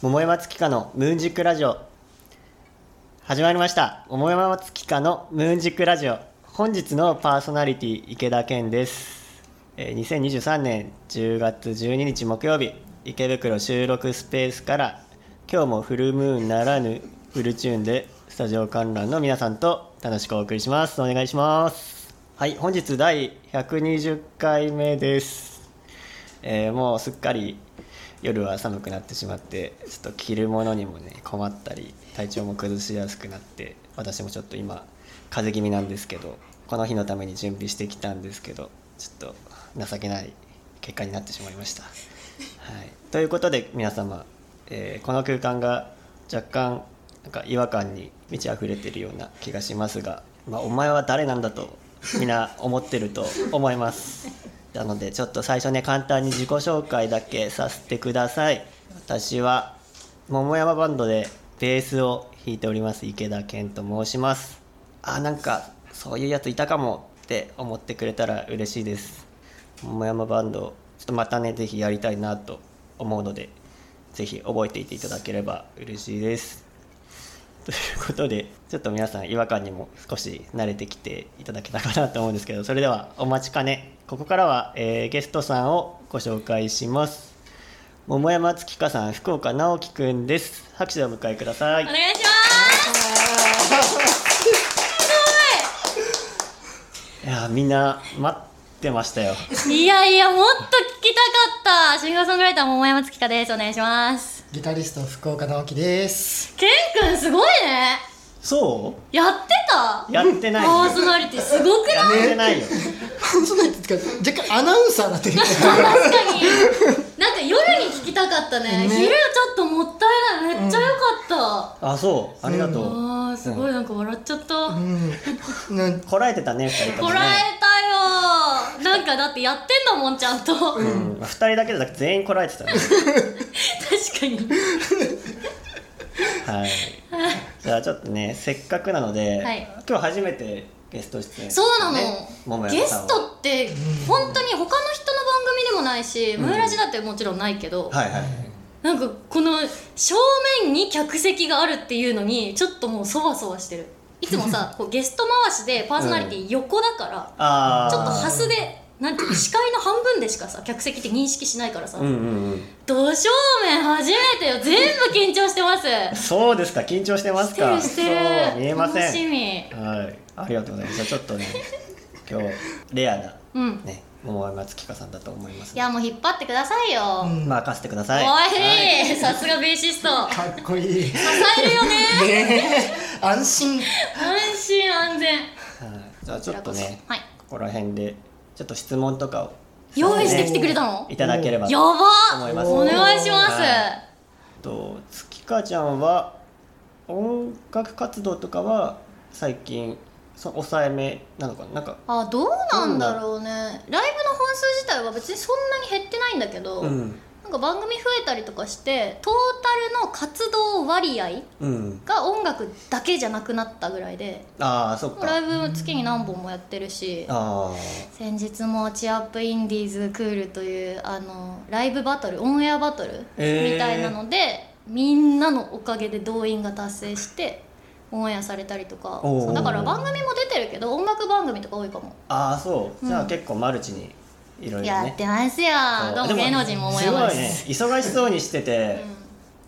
桃山月花のムーンジックラジオ。始まりました。桃山月花のムーンジックラジオ。本日のパーソナリティ池田健です、えー2023年10月12日木曜日池袋収録スペースから今日もフルムーンならぬフルチューンでスタジオ観覧の皆さんと楽しくお送りします。お願いします。はい本日第120回目です。えーもうすっかり夜は寒くなってしまってちょっと着るものにもね困ったり体調も崩しやすくなって私もちょっと今風邪気味なんですけどこの日のために準備してきたんですけどちょっと情けない結果になってしまいました。はい、ということで皆様、えーこの空間が若干なんか違和感に満ち溢れてるような気がしますが、まあ、お前は誰なんだとみんな思ってると思いますなのでちょっと最初ね簡単に自己紹介だけさせてください。私は桃山バンドでベースを弾いております池田健と申します。あなんかそういうやついたかもって思ってくれたら嬉しいです。桃山バンドちょっとまたねぜひやりたいなと思うのでぜひ覚えていていただければ嬉しいです。ということでちょっと皆さん違和感にも少し慣れてきていただけたかなと思うんですけどそれではお待ちかね。ここからは、えーゲストさんをご紹介します。桃山月花さん福岡直樹くんです。拍手でお迎えください。お願いします。いやーみんな待ってましたよ。すごいいやいやもっと聞きたかった。シンガーソングライター桃山月花です。お願いしますギタリスト福岡直樹です。ケンくんすごいね。そやってた？うやってないパーソナリティすごくない？やってないよ。パーソナリティ ってか若干アナウンサーになってる。確かにたかったね。ね。昼ちょっともったいない。めっちゃ良かった、あそう。ありがとう、あーすごいなんか笑っちゃった、うん。こらえてたね2人ともね。こらえたよ。なんかだってやってんだもんちゃんと、確うん、2人だけじゃなくて全員こらえてたね。かに。はい。じゃあちょっとねせっかくなので、はい。今日初めてゲスト出演、そうなの、ゲストって本当に他の人の番組でもないし、ムーラジだってもちろんないけど、はいはい。なんかこの正面に客席があるっていうのにちょっともうそわそわしてる。いつもさ こうゲスト回しでパーソナリティ横だから、ああちょっとハスでなんて視界の半分でしかさ客席って認識しないからさ、うんうんうん。ど正面初めてよ全部緊張してます。そうですか緊張してますしてかるしてる。そう見えません。楽しみ。はいありがとうございます。じゃあちょっとね 今日レアなうん。ね桃山月花さんだと思いますいやもう引っ張ってくださいよ、うん。任せてください。おはい。いさすがベーシスト。かっこいい。支えるよね。ねえ。安心。安心安全。はい。じゃあちょっとねはい。ここら辺でちょっと質問とかを用意してきてくれたの？いただければとやば思います。お願いします、はと月花ちゃんは音楽活動とかは最近そ抑えめなのかな？なんかあどうなんだろうね。ライブの本数自体は別にそんなに減ってないんだけど、うんなんか番組増えたりとかしてトータルの活動割合うん。が音楽だけじゃなくなったぐらいでああそっか。ライブ月に何本もやってるしあ先日も「チアップインディーズクール」というあのライブバトルオンエアバトルえー。みたいなので、みんなのおかげで動員が達成してオンエアされたりとか。だから番組も出てるけど音楽番組とか多いかも、あああそう。じゃあうん結構マルチにいろいろね。やってますよ。どうも芸能人も思いす。ごいね。ます忙しそうにしてて、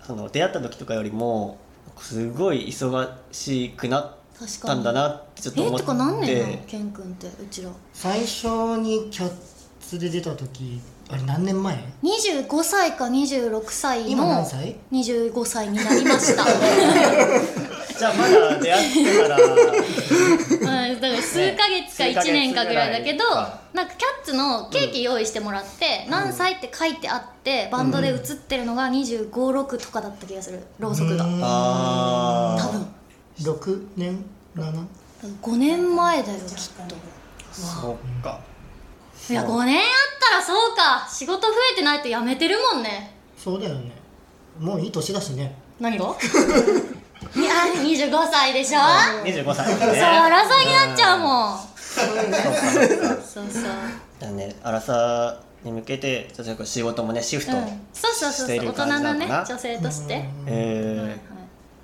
うん。その出会った時とかよりもすごい忙しくなったんだなってちょっとえ思って。てか何年なのケン君ってうちら。最初にキャッツで出た時、あれ何年前？25歳か26歳今の何歳？25歳になりました。じゃあまだ出会ってから。う ん、だから数ヶ月かね1年かぐらいだけど、なんかキャッツのケーキ用意してもらって、何歳って書いてあってバンドで映ってるのが2 5 6とかだった気がする。ろうそくが。ああ多分。六年七？5年前だよきっそっか。といや5年あったらそうか。仕事増えてないとやめてるもんね。そうだよね。もういい年だしね。何が？いや25歳でしょ？25歳そうね。争いになっちゃうもん。そうそう。だねアラサに向けてちょっと仕事もねシフトうん。そうそうそう大人のかな、女性として、はいえーはい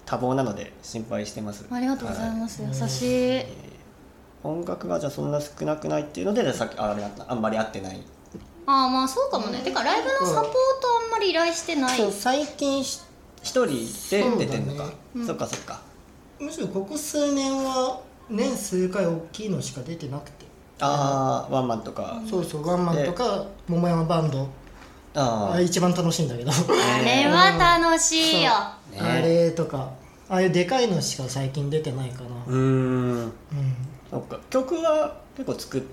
多忙なので心配してます。ありがとうございはます、優しい。音楽がじゃあそんな少なくないっていうのでさっきああんまり合ってない。ああまあそうかもね、てかライブのサポートあんまり依頼してない。そう最近し一人で出てんのか。そうだね。うん。そっかそっか。むしろここ数年は年数回大きいのしか出てなくて、ああワンマンとか。そうそうワンマンとか桃山バンド。ああれ一番楽しいんだけど。あれは楽しいよ、あね。あれとか。ああいうでかいのしか最近出てないかな。うーん。うん。そっか。曲は結構作っあ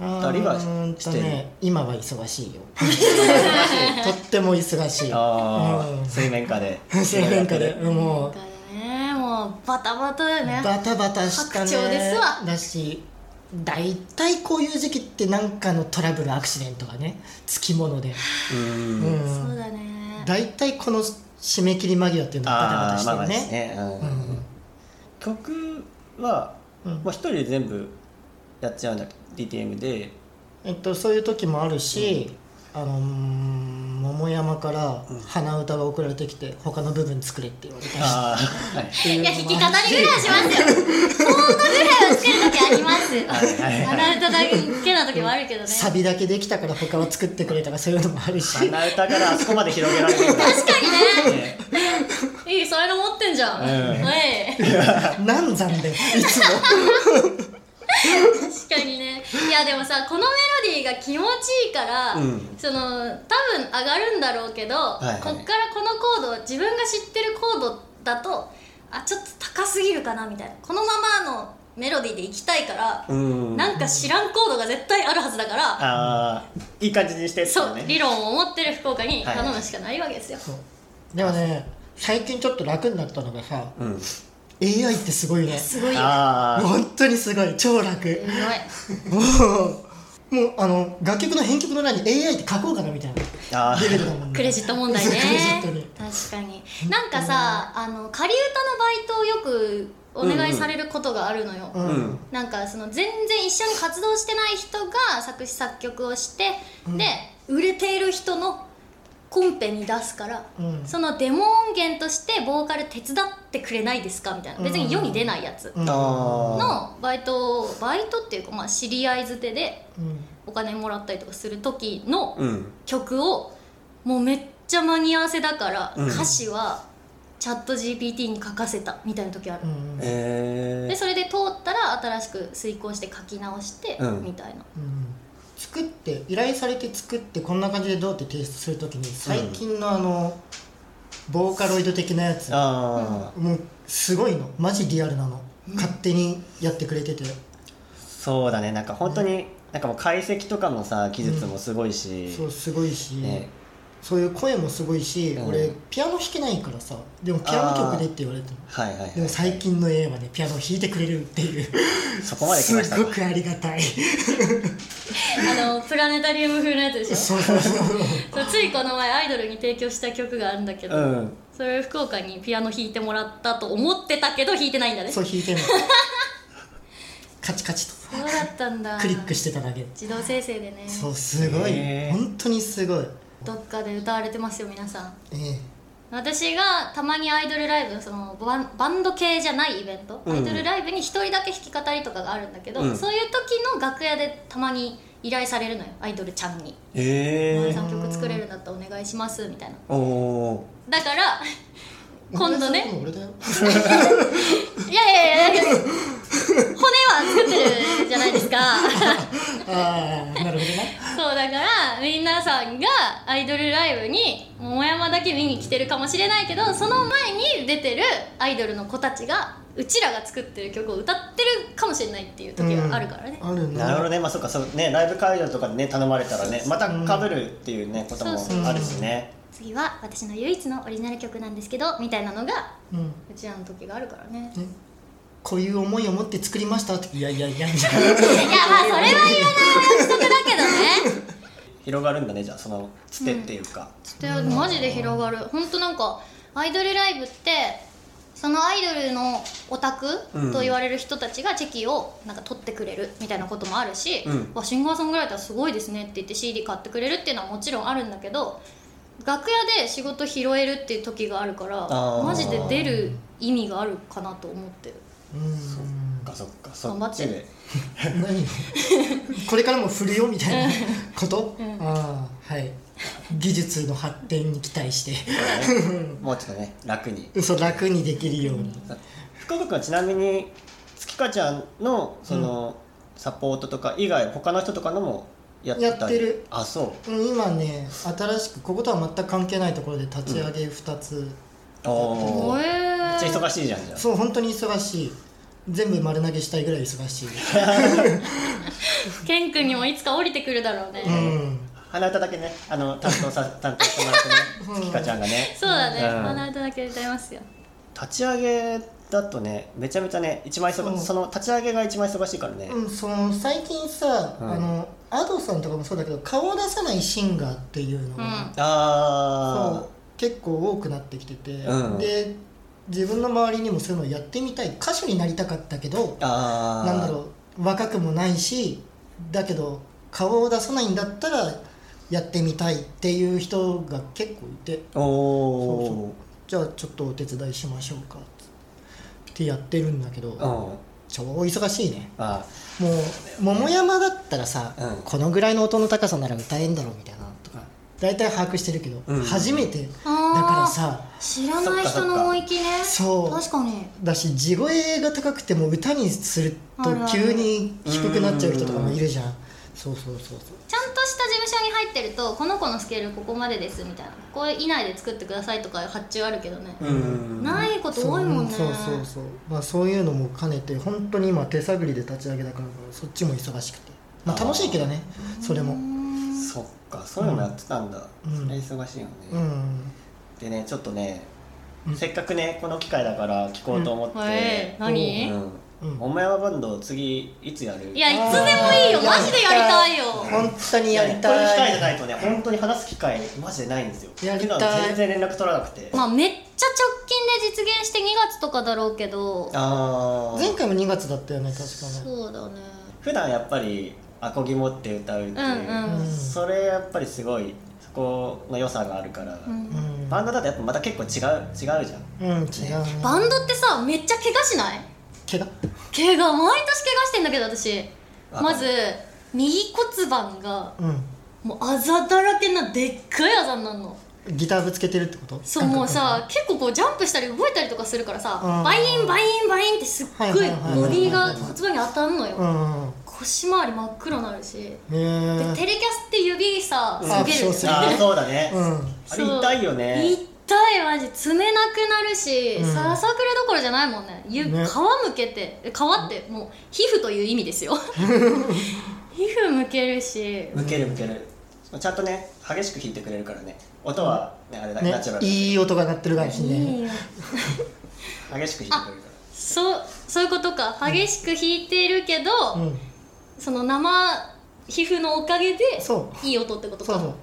二人はしてね今は忙しいよ。とっても忙しい。ああうん。水面下で。水面下で。もうねもうバタバタだよね。バタバタしたね。白鳥ですわ。だし大体こういう時期って何かのトラブルアクシデントがねつきもので、うん。ん。そうだね。大体この締め切り間際っていうのはバタバタしてああまあまあるね。うん。うん。曲はうん。もう一人で全部やっちゃうんだ DTM で。えっと、そういう時もあるし、あのー桃山から鼻歌が送られてきて他の部分作れって言われたりああはい。いや弾き語りぐらいはしますよ。コードぐらいは作る時あります。はいはい鼻歌だけな時もあるけどね。サビだけできたから他は作ってくれとかそういうのもあるし。鼻歌からあそこまで広げられる確かにね。いいそういうの持ってんじゃん、うん。はい。難産でいつも。確かにねいやでもさこのメロディーが気持ちいいから、うん。その多分上がるんだろうけど、いはい。こっからこのコード自分が知ってるコードだとあちょっと高すぎるかなみたいな。このままのメロディーでいきたいから、うん。なんか知らんコードが絶対あるはずだから、ああいい感じにしてってそうね理論を持ってる福岡に頼むしかないわけですよ、そう。でもね最近ちょっと楽になったのがさうん AI ってすごいね。すごいよ。本当にすごい。超楽。すごい。もうもうあの楽曲の編曲の欄に AI って書こうかなみたいなレベルだもんね。クレジット問題ね。クレジットに。確かに。なんかさあの仮歌のバイトをよくお願いされることがあるのよ、うん、うん。なんかその全然一緒に活動してない人が作詞作曲をして、で売れている人のコンペに出すから、うん。そのデモ音源としてボーカル手伝ってくれないですかみたいな。別に世に出ないやつ。のバイトをバイトっていうかまあ知り合いづてでうん。お金もらったりとかする時の曲をもうめっちゃ間に合わせだから、うん。歌詞はチャット GPT に書かせたみたいな時ある、うん。えー。でそれで通ったら新しく遂行して書き直して、うん。みたいな。うん作って依頼されて作ってこんな感じでどうって提出するときに最近のあの、ボーカロイド的なやつああもうすごいの。マジリアルなの、勝手にやってくれてて。そうだね。なんか本当になんかもう解析とかのさ技術もすごいし。そうすごいし、ねそういう声もすごいし、うん。俺ピアノ弾けないからさでもピアノ曲でって言われても。はいはいはいでも最近の A はねピアノを弾いてくれるっていう。そこまで来ましたか？すごくありがたい。あのプラネタリウム風のやつでしょ？そうそうそうそう。ついこの前アイドルに提供した曲があるんだけど、うん。それを福岡にピアノ弾いてもらったと思ってたけど弾いてないんだね。そう弾いてんの カチカチと。そうだったんだ。クリックしてただけ自動生成でね。そうすごい。本当にすごいどっかで歌われてますよ皆さん。ええ。私がたまにアイドルライブそのバンバンド系じゃないイベント、うん。アイドルライブに一人だけ弾き語りとかがあるんだけど、うん。そういう時の楽屋でたまに依頼されるのよアイドルちゃんに「ええ。お前さん曲作れるんだったらお願いします」みたいな。だから今度ね。いやいやいやいや。骨は作ってるじゃないですか。ああなるほどね。そうだから皆さんがアイドルライブに桃山だけ見に来てるかもしれないけどその前に出てるアイドルの子たちがうちらが作ってる曲を歌ってるかもしれないっていう時があるからね、あるねなるほどね。まあそっかそうねライブ会場とかでね頼まれたらねまた被るっていうねこともそうそう。あるしね次は私の唯一のオリジナル曲なんですけどみたいなのがうん。うちらの時があるからね。こういう思いを持って作りましたっていやいやいやみたいいやまあそれは言わない約束だけどね。広がるんだねじゃあそのつてっていうか、でマジで広がる。本当なんかアイドルライブってそのアイドルのオタクうん。と言われる人たちがチェキをなんか取ってくれるみたいなこともあるし、うん。わシンガーソングライターすごいですねって言って CD 買ってくれるっていうのはもちろんあるんだけど楽屋で仕事拾えるっていう時があるからマジで出る意味があるかなと思ってる。うん。そっかそっか。そ頑張っって。ちで 何？これからも振るよみたいなこと、うん。ああはい。技術の発展に期待して。もうちょっとね楽に。嘘楽にできるように、福岡君はちなみに月香ちゃんのその、サポートとか以外他の人とかのもやってたりやってる。あそう。うん今ね新しくこことは全く関係ないところで立ち上げ2つ、おおめっちゃ忙しいじゃんじゃあ。そう本当に忙しい。全部丸投げしたいぐらい忙しい。ケン君にもいつか降りてくるだろうね、うん。鼻歌だけね。あの担当さ担当してもらってね。月香ちゃんがね。そうだね、うん。鼻歌だけ歌いますよ。立ち上げだとねめちゃめちゃね一番忙う。んその立ち上げが一番忙しいからね、うん、その最近さ、うん。あの Ado さんとかもそうだけど顔を出さないシンガーっていうのが、うん。そあう。結構多くなってきてて、うん。で自分の周りにもそういうのをやってみたい歌手になりたかったけどあああなんだろう若くもないしだけど顔を出さないんだったらやってみたいっていう人が結構いて。おおじゃあちょっとお手伝いしましょうか。ってやってるんだけど、超忙しいねもう桃山だったらさ、うんこのぐらいの音の高さなら歌えんだろうみたいなとか大体把握してるけど、うん初めてだからさ知らない人の音域ねそう確かにだし地声が高くても歌にすると急に低くなっちゃう人とかもいるじゃんそうそうそうそうちゃんした事務所に入ってるとこの子のスケールここまでですみたいな。これ以内で作ってくださいとか発注あるけどね、うん。ないこと多いもんね。そうそうそうまあそういうのも兼ねて本当に今手探りで立ち上げだからそっちも忙しくて。まあ楽しいけどね。それも。そっか。そういうのもやってたんだ、うん。それ忙しいよね、うん。でねちょっとね、うん。せっかくねこの機会だから聞こうと思って、うんえー何？うんうん。桃山バンド次いつやる？いやいつでもいいよ。マジでやりたいよ。本当にやりこういう機たい会じゃないとね本当に話す機会マジでないんですよ。やりたい。昨日全然連絡取らなくて、まあめっちゃ直近で実現して2月とかだろうけど。ああ前回も2月だったよね確かね。そうだね。普段やっぱりアコギ持って歌うっていう、うんうん。それやっぱりすごいそこの良さがあるから、うんうん。バンドだとやっぱまた結構違う違うじゃん。うん違うね。バンドってさめっちゃ怪我しない？怪我？怪我毎年怪我してんだけど私。あまず右骨盤がうん。もうあざだらけなでっかいあざになるの。ギターぶつけてるってこと？そうもうさ結構こうジャンプしたり動いたりとかするからさうん。バインバインバインってすっごいボディが骨盤に当たんのよ。うん。うん腰回り真っ黒になるし。へでえテレキャスって指さうん。下げるそうそうああそうだね、うん。あれ痛いよね痛いマジ爪なくなるし、うん。ささくれどころじゃないもんね。ゆ皮ねむけてえ皮ってもう皮膚という意味ですよ。皮膚むけるし。向ける向ける。ちゃんとね激しく弾いてくれるからね。音はねあれだねナチュラルいい音が鳴ってるかもしねいいよ激しく弾いてくれるかそうそういうことか。激しく弾いてるけど、うん。その生皮膚のおかげでそいい音ってことか。そうそう。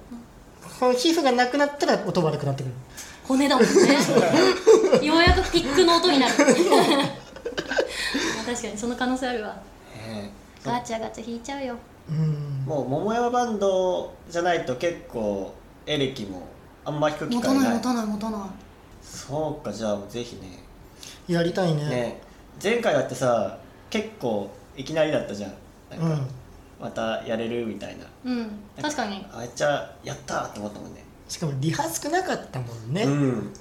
この皮膚がなくなったら音悪くなってくる骨だもんね。ようやくピックの音になる。まあ確かにその可能性あるわ。らねガチャガチャ弾いちゃうよ。うん。もう桃山バンドじゃないと結構エレキもあんま弾く機持た会ない。ない持たない持たない。そうかじゃあぜひね。やりたいね。ね前回だってさ結構いきなりだったじゃん。なんか、うん。またやれるみたいな。うん。確かに。あめっちゃやったーって思ったもんねしかもリハ少なかったもんね。うん。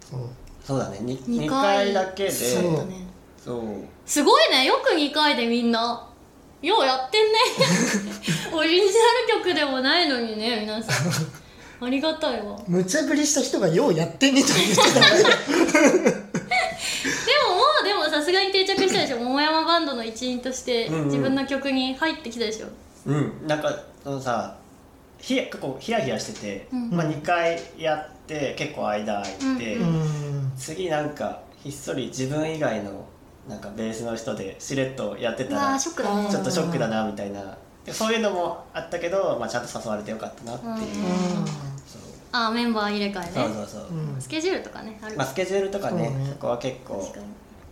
そう。そうだね。2, 二2回回だけで。そう。だねそう。すごいね。よく2回でみんな。ようやってんね。オリジナル曲でもないのにね皆さん。ありがたいわ。無茶ぶりした人がようやってんねと言ってたね。でももうでもさすがに定着したでしょ。桃山バンドの一員としてうんうん。自分の曲に入ってきたでしょ、うん。なんかそのさひや結構ヒヤヒヤしてて、うん。まあ、2回やって結構間空いて、うん。次なんかひっそり自分以外のなんかベースの人でしれっとやってたらショックだね。ちょっとショックだなみたいな。でそういうのもあったけど、まあ、ちゃんと誘われてよかったなっていう、うん。あーメンバー入れ替えね。そうそうそう、うん。スケジュールとかねあるまあ、スケジュールとかねそうね。そこは結構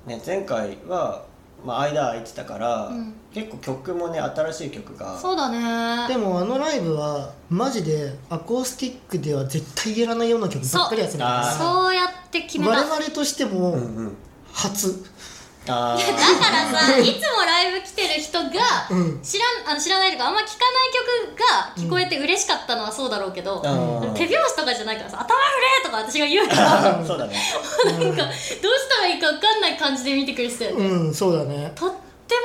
ね前回は、まあ、間空いてたから、うん。結構曲もね新しい曲が。そうだね。でもあのライブはマジでアコースティックでは絶対やらないような曲ばっかりやってたからそう。そうやって決めた。我々としてもうんうんだからさ いつもライブ来てる人がうん。知らんあの知らないとかあんま聞かない曲が聞こえて嬉しかったのはそうだろうけど、うん。手拍子とかじゃないからさ「頭振れ!」とか私が言うから そうだね。なんかどうしたらいいか分かんない感じで見てくれてたよね、うんそうだね。とっても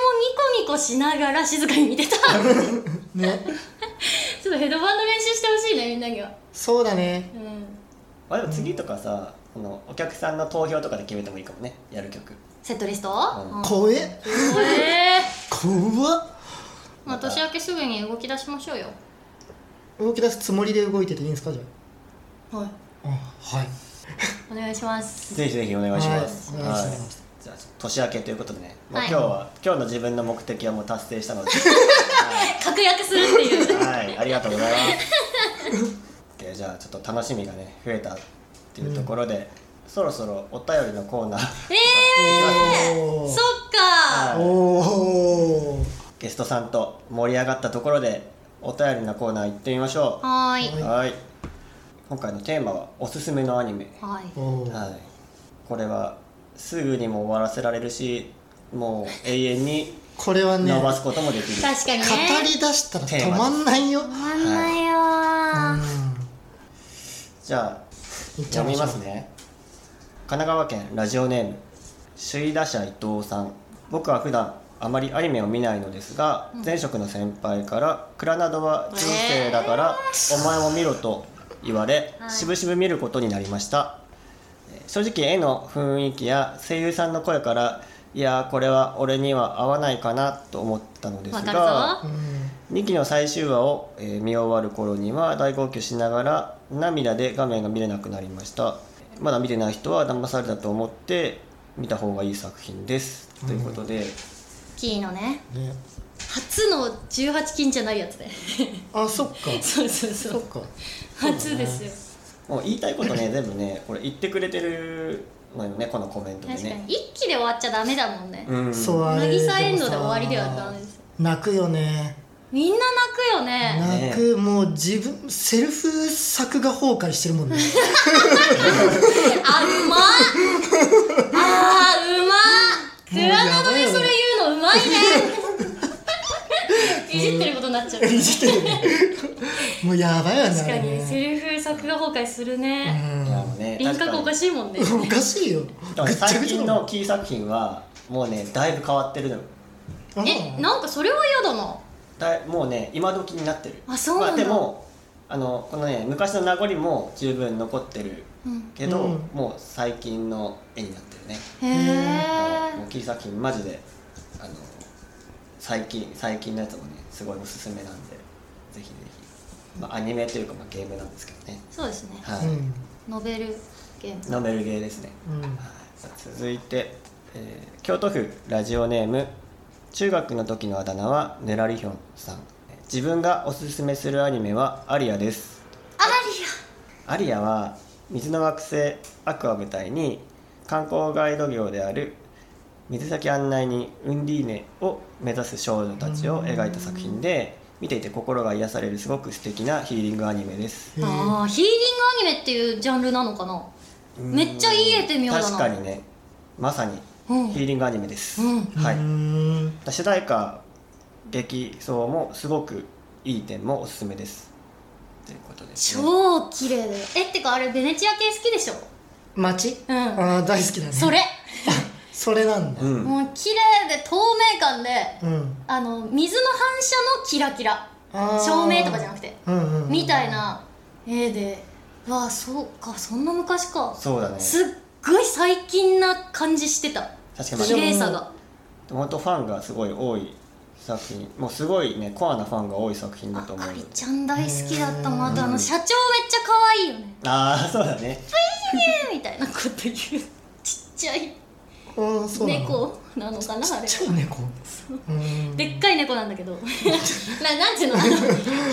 ニコニコしながら静かに見てた。ちょっねとヘドバンド練習してほしいねみんなには。そうだね。うん。あでも次とかさそのお客さんの投票とかで決めてもいいかもねやる曲セットリスト、うん。うん。怖え。え。ー怖っまあ年明けすぐに動き出しましょうよ。動き出すつもりで動いてていいんですかじゃはい。ああはい。お願いします。ぜひぜひお願いします、はい。お願いします。じゃあ年明けということでね、もうはい今日は今日の自分の目的はもう達成したので。確約するっていう。はい、ありがとうございます。じゃあちょっと楽しみがね増えたっていうところで、そろそろお便りのコーナー。えー、おーそっか。はい。おー。ゲストさんと盛り上がったところでお便りのコーナー行ってみましょはーい。うはい。今回のテーマはおすすめのアニメ。はい。はい。これはすぐにも終わらせられるしもう永遠にこれはね語伸ばすこともできる、確かにね。り出したら止まんないよ。止まんないようー、ん。じゃあいっちゃ読みますね神奈川県ラジオネーム首位打者伊藤さん。僕は普段あまりアニメを見ないのですが、前職の先輩から「クラナドは中世だから、お前も見ろ」と言われ、はい。しぶしぶ見ることになりました。えー正直絵の雰囲気や声優さんの声からいやーこれは俺には合わないかなと思ったのですわがかるぞうん2期の最終話を、えー見終わる頃には大号泣しながら涙で画面が見れなくなりましたまだ見てない人は騙されたと思って見た方がいい作品です、ということで。キーのね。ね。初の18金じゃないやつで。あそっか。そうそうそう。そっか。初ですよ。もう言いたいことね全部ねこれ言ってくれてるのよねこのコメントで確かに。ね一気で終わっちゃダメだもんね。うん。そうあれ。渚エンドで終わりではダメですよ。泣くよねみんな泣くよね。泣くもう自分セルフ作画崩壊してるもんね。あうまっ。あーうまっ。クもうやラナドでそれ言うのうまいね。いじってることになっちゃう。いじってるね。もうやばいよね確かにセルフ作画崩壊するね。いやもうね輪郭おかいしいもんね。うんおかしいよ。最近のキー作品はもうねだいぶ変わってるのえなんかそれは嫌だなだいもうね今時になってる。あそうなんだ。まあ、でもあのこのね昔の名残も十分残ってるうん。けど、うん。もう最近の絵になってるね、へもうキー作品マジであの最近最近のやつもねすごいおすすめなんでぜひぜひ、まあ、アニメというか、まあ、ゲームなんですけどね。えそうですね。はい、うんノベルゲーム。ノベルゲーですね、うん。はい。さあ続いて、えー京都府ラジオネーム中学の時のあだ名はネラリヒョンさん。自分がおすすめするアニメはアリアです。アア。リアは水の惑星アクアを舞台に観光ガイド業である水先案内人ウンディーネを目指す少女たちを描いた作品で見ていて心が癒されるすごく素敵なヒーリングアニメです。リアあーヒーリングアニメっていうジャンルなのかな？めっちゃいい絵って妙だな。確かにね。まさにうんヒーリングアニメです、うん。はい、主題歌劇奏もすごくいい点もおすすめです。ということです、ね、超綺麗だよ。えってかあれベネチア系好きでしょ？街？うん。あー大好きだね。それ。それなんだ。うん。もう綺麗で透明感でうん。あの水の反射のキラキラ。照明とかじゃなくて。うんうんうん。みたいな絵で。わあそうか。そんな昔か。そうだね。すっごい最近な感じしてた。綺確かに。麗さが。本当ファンがすごい多い作品。もうすごいねコアなファンが多い作品だと思う。あかりちゃん大好きだったまたあの社長めっちゃ可愛いよね。ああそうだね。みたいなこと言う。ちっちゃい。猫なのかなあれちっちゃい猫。でっかい猫なんだけど。ななんていうの？あの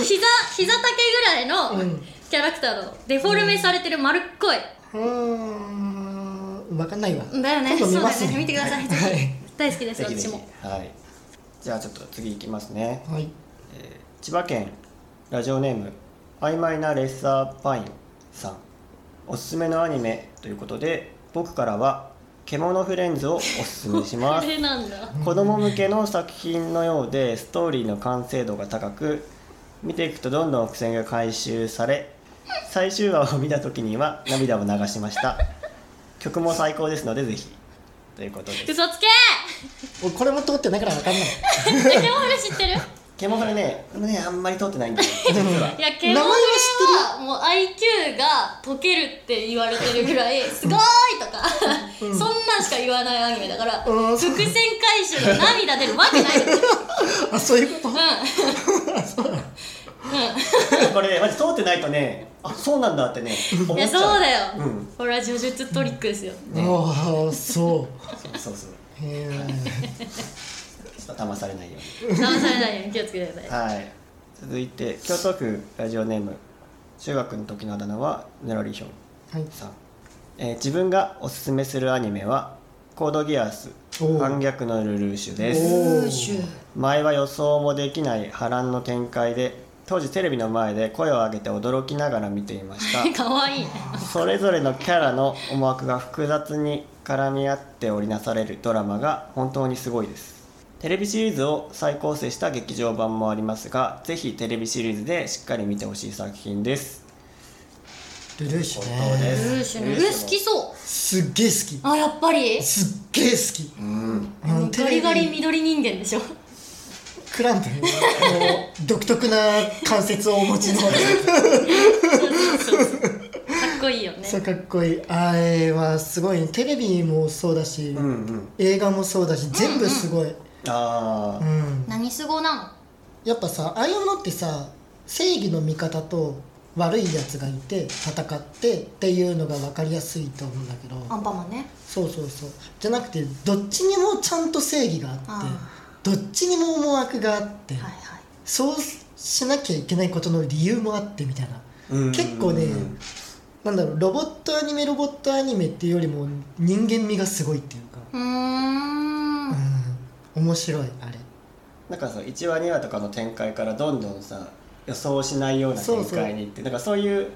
膝膝丈ぐらいのうん。キャラクターのデフォルメされてる丸っこい、うーん分かんないわ。だよね。今度見ますそうだよね。見てください、はい。大好きです私も。はい。じゃあちょっと次いきますね、はい。えー千葉県ラジオネーム曖昧なレッサーパインさん。おすすめのアニメということで僕からは「獣フレンズ」をおすすめしま あすれなんだ。子供向けの作品のようでストーリーの完成度が高く見ていくとどんどん伏線が回収され最終話を見た時には涙を流しました曲も最高ですのでぜひ。ということです。嘘つけ！俺これも通ってないから分かんない。えケモフレ知ってる？獣フレねねあんまり通ってないんだよ 実は。いやケモフレはもう IQ が解けるって言われてるぐらい すごーいとか、そんなんしか言わないアニメだから、うん。伏線回収で涙出るわけないよ あそういうこと？うそう。だこれねマジ通ってないとねあそうなんだってね思んいやっちゃう。そうだよ、うん。これは呪術トリックですよ。ね。ああそう。そうそうそう。へえちょっと騙されないように。騙されないように気をつけてください。はい。続いて京都府ラジオネーム。中学の時のあだ名はネロリヒョンはい。さん、えー自分がおすすめするアニメはコードギアスおー。反逆のルルーシュでおすー前は予想もできない波乱の展開で当時テレビの前で声を上げて驚きながら見ていました。かわいいね。それぞれのキャラの思惑が複雑に絡み合って織りなされるドラマが本当にすごいです。テレビシリーズを再構成した劇場版もありますがぜひテレビシリーズでしっかり見てほしい作品です。ルルーシュね。ルルーシュね。ルル好きそう。すっげえ好あやっぱり？きすっげえ好き。うん。あのガリガリ緑人間でしょクランプの独特な関節をお持ちの。かっこいいよね。そうかっこいい。あれはすごい。テレビもそうだし、うんうん。映画もそうだし全部すごい、ああうん。何すごなやっぱさああいうものってさ正義の味方と悪いやつがいて戦ってっていうのが分かりやすいと思うんだけど。のアンパンマンね。そうそうそう。じゃなくてどっちにもちゃんと正義があってあどっちにも思惑があって、はいはい。そうしなきゃいけないことの理由もあってみたいな。うん。結構ねなんだろうロボットアニメロボットアニメっていうよりも人間味がすごいっていうか、うーん。うん、面白いあれ。なんかさ1話2話とかの展開からどんどんさ予想しないような展開にいってなんかそういう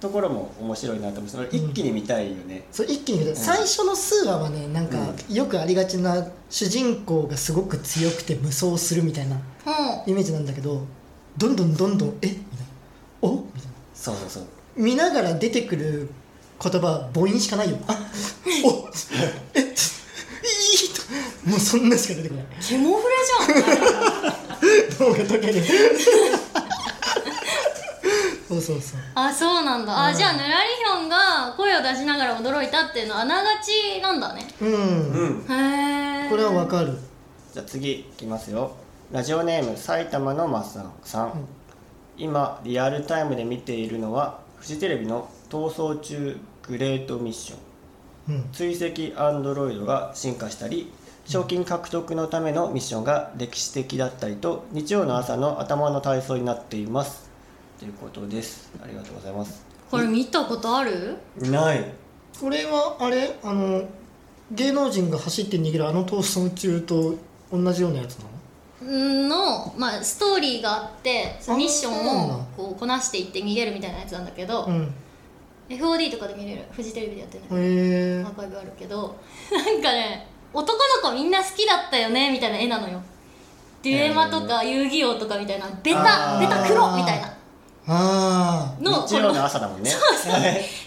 ところも面白いなと思うそれ一気に見たいよね、そう一気に見る最初の数話はねなんかよくありがちな主人公がすごく強くて無双するみたいなうん。イメージなんだけどどんどんどんどん「え？みたいな「お？みたいな。そうそうそう。見ながら出てくる言葉は母音しかないよ。あ お？え？いいともうそんなしか出てこない。ケモフレじゃん。動画解けるそうそうそう。あそうなんだ。あじゃあヌラリヒョンが声を出しながら驚いたっていうのはあながちなんだね。うん、うん。へえこれはわかる。じゃあ次いきますよ。ラジオネーム埼玉のマッサンさん、今リアルタイムで見ているのはフジテレビの「逃走中グレートミッション」うん。追跡アンドロイドが進化したり賞金獲得のためのミッションが歴史的だったりと日曜の朝の頭の体操になっていますということです。ありがとうございます。これ見たことある？ない。これはあれ？あの芸能人が走って逃げるあの逃走中と同じようなやつなの？の、まあ、ストーリーがあってそのミッションをこうこなしていって逃げるみたいなやつなんだけど、うん。FOD とかで見れる？フジテレビでやってるねへえアーカイブあるけど なんかね男の子みんな好きだったよねみたいな絵なのよ。デュエマとか遊戯王とかみたいなベタベタ黒みたいな。あの日曜の朝だもんね。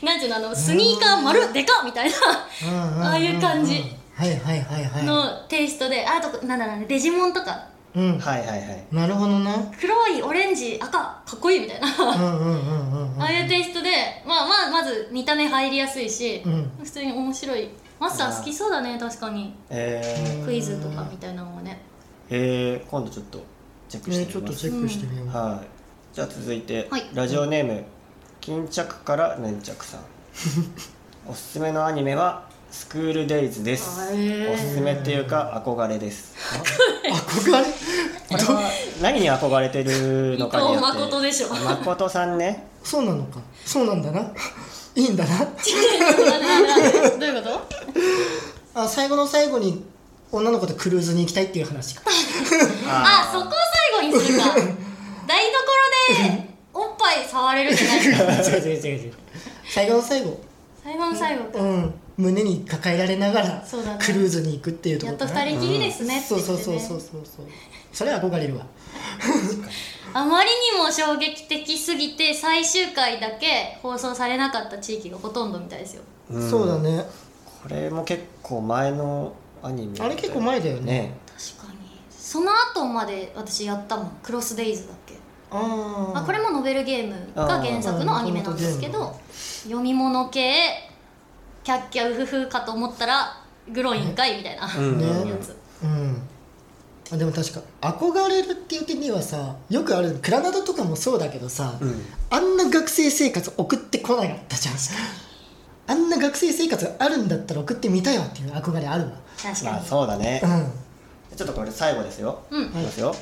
なんていうのあのスニーカー丸でかみたいあああいう感じ。はいはいはいはい。なのテイストであとなんだろうねデジモンとか。うん。はいはいはい。なるほどな。黒いオレンジ赤かっこいいみたいな。うんうんうんうんうんああいうテイストでまあまあまず見た目入りやすいし、うん。普通に面白い。マスター好きそうだね確かに。えー、クイズとかみたいなのはね。えー、今度ちょっとチェックしねてみます、ちょっとチェックしてみよう、はいじゃあ続いて、はい。ラジオネーム巾着から粘着さん。おすすめのアニメはスクールデイズです。へーおすすめっていうか憧れです。憧れ。これは何に憧れてるのかによって。伊藤誠でしょ。誠さんね。そうなのか。そうなんだな。いいんだな。どういうこと？あ最後の最後に女の子とクルーズに行きたいっていう話か。あそこを最後にするか台所でおっぱい触れるじゃないですか違う違う違う違う最後の最後。最後の最後。かうん。胸に抱えられながらそうだね。クルーズに行くっていうとこやっとかな二人きりですねってそう言ってね。そうそうそうそうそう。それは憧れるわ。あまりにも衝撃的すぎて最終回だけ放送されなかった地域がほとんどみたいですよ。うん。そうだね。これも結構前のアニメあれ結構前だよね。確かに。その後まで私やったもん。クロスデイズだあこれもノベルゲームが原作のアニメなんですけど読み物系キャッキャウフフかと思ったらグロいんかいみたいな、うん。ね やつ。うん。あでも確か憧れるっていう点にはさよくあるクラナドとかもそうだけどさ、うん。あんな学生生活送ってこなかったじゃん。あんな学生生活あるんだったら送ってみたいわっていう憧れあるわ確かに、まあそうだね。うん。ちょっとこれ最後ですよ。うん。いきますよ、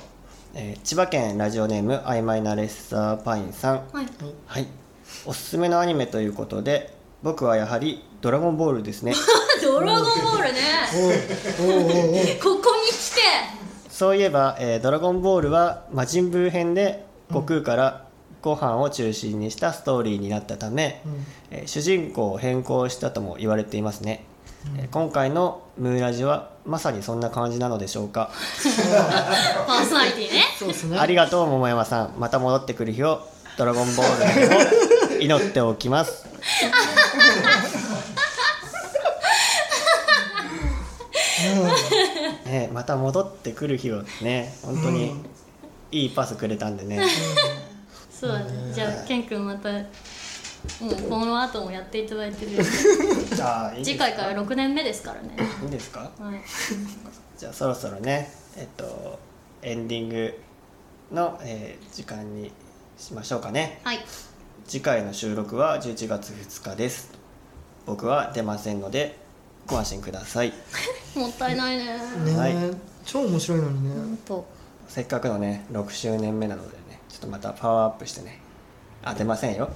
えー千葉県ラジオネーム曖昧なレッサーパインさん。はい。はい。おすすめのアニメということで僕はやはり「ドラゴンボール」ですね。ドラゴンボールね。ここに来て。そういえば、えードラゴンボール」は魔人ブー編で悟空からご飯を中心にしたストーリーになったため、うん。えー主人公を変更したとも言われていますね、えー今回の「ムーラジ」はまさにそんな感じなのでしょうか。パーソナリティね。そうですね。ありがとう桃山さん。また戻ってくる日をドラゴンボールを祈っておきます。ねまた戻ってくる日をね本当にいいパスくれたんでね、そうだね。じゃあケン君またもうこの後もやっていただいてる。じゃあいいですか？次回から6年目ですからね。いいですか？はい。じゃあそろそろねえっとエンディングの、えー時間にしましょうかね。はい。次回の収録は11月2日です。僕は出ませんのでご安心ください。もったいないね。ね、はい。超面白いのにね。本当せっかくのね6周年目なのでねちょっとまたパワーアップしてね。あ出ませんよ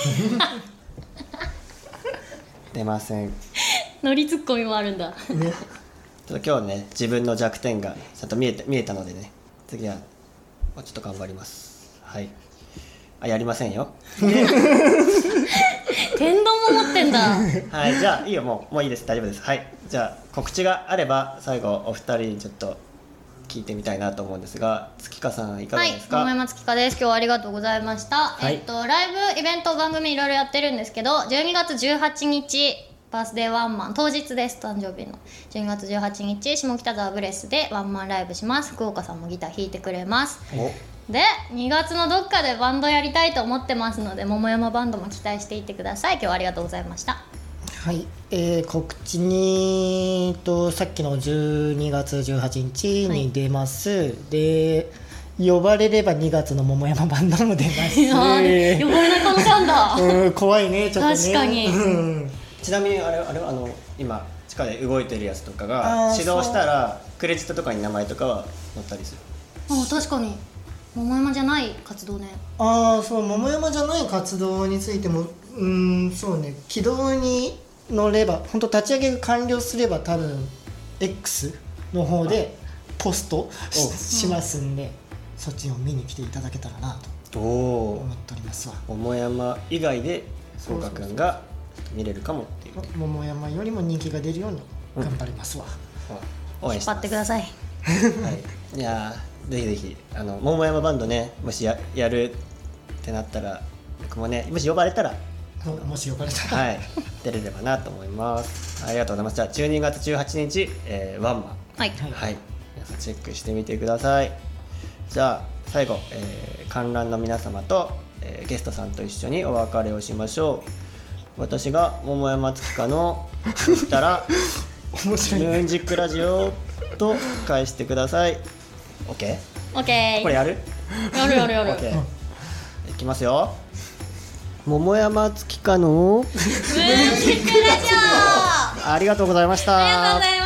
出ません。ちノリツッコミもあるんだ。ね。ょっと今日ね自分の弱点がちゃんと見えた見えたのでね。次はちょっと頑張ります。はい。あやりませんよ。天丼も持ってんだ。はいじゃあいいよ。もうもういいです。大丈夫です。はい。じゃあ告知があれば最後お二人にちょっと聞いてみたいなと思うんですが月香さんいかがはいですか、桃山月香です。今日はありがとうございました、い。えっとライブイベント番組いろいろやってるんですけど12月18日バースデーワンマン当日です。誕生日の。12月18日下北沢ブレスでワンマンライブします。福岡さんもギター弾いてくれます。お。で2月のどっかでバンドやりたいと思ってますので桃山バンドも期待していてください。今日はありがとうございましたはい、えー告知にとさっきの12月18日に出ます、で呼ばれれば2月の桃山バンドも出ます。呼ばれない可能性あんだ。うん怖いねちょっとね。確かに。うん。ちなみにあれあれあの今地下で動いてるやつとかあがー指導したらクレジットとかに名前とかは載ったりする。あ確かに。桃山じゃない活動ね。ああそう桃山じゃない活動についてもうんそうね。軌道に乗れば本当立ち上げが完了すれば多分 X の方でポストししますんで、そっちを見に来ていただけたらなと思っておりますわ。桃山以外でそうかくんが見れるかもっていう。桃山よりも人気が出るように頑張りますわ、応援してます引っ張ってください。はい、いやーぜひぜひあの桃山バンドねもしややるってなったら僕もねもし呼ばれたらもし呼ばれたら、はい出れればなと思いますありがとうございますじゃあ12月18日、えーワンマンはいはいはい、皆さんチェックしてみてください。じゃあ最後、えー観覧の皆様と、えーゲストさんと一緒にお別れをしましょう。私が桃山月花の言ったら面白いムーンジックラジオと返してください。OK? オッケーこれやる？やるやるやる ?OK。いきますよ。桃山月花の？ムーンジックラジオ！ありがとうございました。